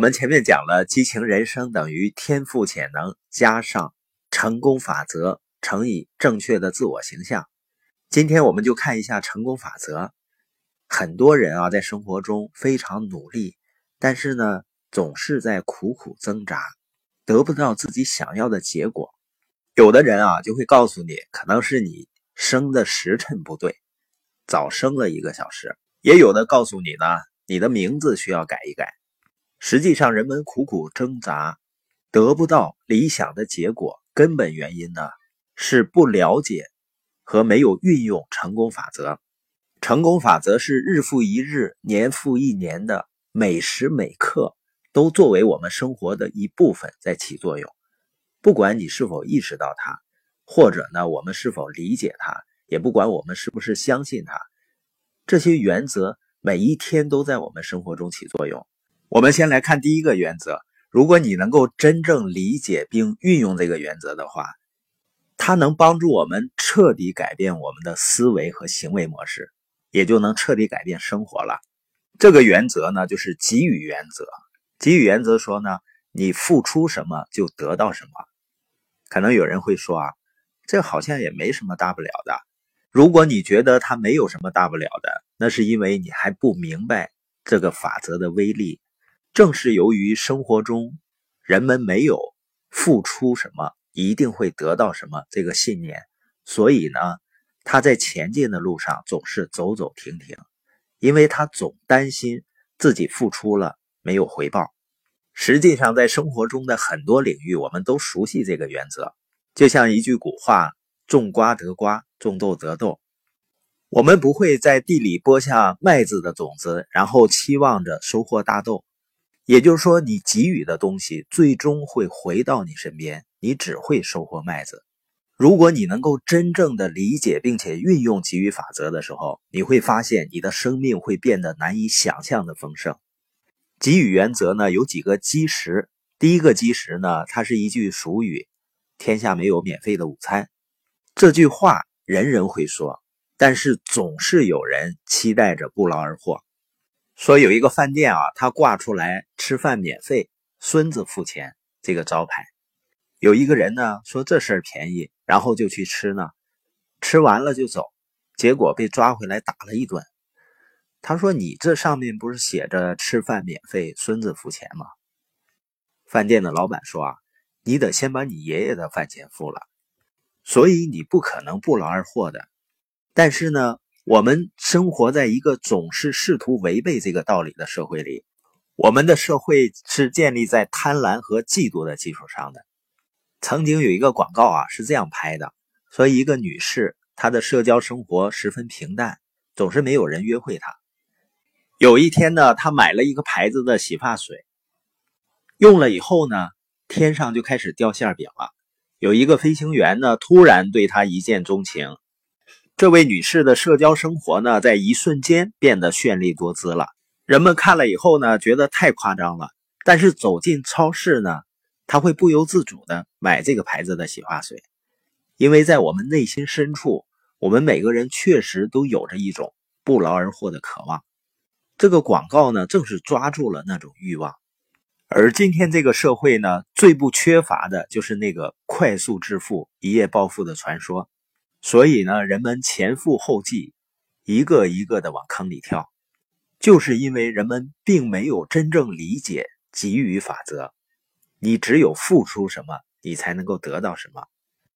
我们前面讲了，激情人生等于天赋潜能加上成功法则乘以正确的自我形象。今天我们就看一下成功法则。很多人啊，在生活中非常努力，但是呢，总是在苦苦挣扎，得不到自己想要的结果。有的人啊，就会告诉你，可能是你生的时辰不对，早生了一个小时；也有的告诉你呢，你的名字需要改一改。实际上，人们苦苦挣扎，得不到理想的结果，根本原因呢，是不了解和没有运用成功法则。成功法则是日复一日、年复一年的，每时每刻都作为我们生活的一部分在起作用。不管你是否意识到它，或者呢，我们是否理解它，也不管我们是不是相信它，这些原则每一天都在我们生活中起作用。我们先来看第一个原则：如果你能够真正理解并运用这个原则的话，它能帮助我们彻底改变我们的思维和行为模式。也就能彻底改变生活了。这个原则呢，就是给予原则。给予原则说呢，你付出什么就得到什么。可能有人会说啊，这好像也没什么大不了的。如果你觉得它没有什么大不了的，那是因为你还不明白这个法则的威力。正是由于生活中人们没有付出什么一定会得到什么这个信念，所以呢。他在前进的路上总是走走停停，因为他总担心自己付出了没有回报。实际上，在生活中的很多领域，我们都熟悉这个原则。就像一句古话：“种瓜得瓜，种豆得豆。”我们不会在地里播下麦子的种子，然后期望着收获大豆。也就是说，你给予的东西最终会回到你身边，你只会收获麦子。如果你能够真正的理解并且运用给予法则的时候，你会发现你的生命会变得难以想象的丰盛。给予原则呢有几个基石，第一个基石呢，它是一句俗语：“天下没有免费的午餐。”这句话人人会说，但是总是有人期待着不劳而获。说有一个饭店啊，他挂出来吃饭免费，孙子付钱这个招牌。有一个人呢说这事儿便宜。然后就去吃呢，吃完了就走，结果被抓回来打了一顿。他说：“你这上面不是写着吃饭免费，孙子付钱吗？”饭店的老板说：“啊，你得先把你爷爷的饭钱付了，所以你不可能不劳而获的。但是呢，我们生活在一个总是试图违背这个道理的社会里，我们的社会是建立在贪婪和嫉妒的基础上的。”曾经有一个广告啊，是这样拍的：说一个女士，她的社交生活十分平淡，总是没有人约会她。有一天呢，她买了一个牌子的洗发水，用了以后呢，天上就开始掉馅饼了。有一个飞行员呢，突然对她一见钟情。这位女士的社交生活呢，在一瞬间变得绚丽多姿了。人们看了以后呢，觉得太夸张了。但是走进超市呢？她会不由自主的买这个牌子的洗发水，因为在我们内心深处，我们每个人确实都有着一种不劳而获的渴望。这个广告呢，正是抓住了那种欲望。而今天这个社会呢，最不缺乏的就是那个快速致富、一夜暴富的传说。所以呢，人们前赴后继，一个一个的往坑里跳，就是因为人们并没有真正理解给予法则。你只有付出什么，你才能够得到什么。